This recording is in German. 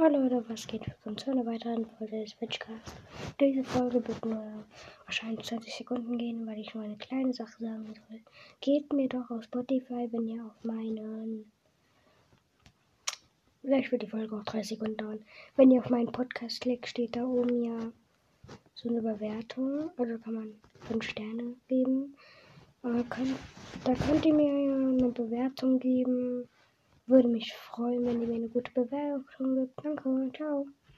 Hallo Leute, was geht? Willkommen zu einer weiteren Folge des Twitchcast. Diese Folge wird nur wahrscheinlich 20 Sekunden gehen, weil ich nur eine kleine Sache sagen soll. Geht mir doch auf Spotify, wenn ihr auf meinen. Vielleicht wird die Folge auch 3 Sekunden dauern. Wenn ihr auf meinen Podcast klickt, steht da oben ja so eine Bewertung. Also kann man 5 Sterne geben. Da könnt ihr mir eine Bewertung geben. Würde mich freuen, wenn ihr mir eine gute Bewertung gibt. Danke, ciao.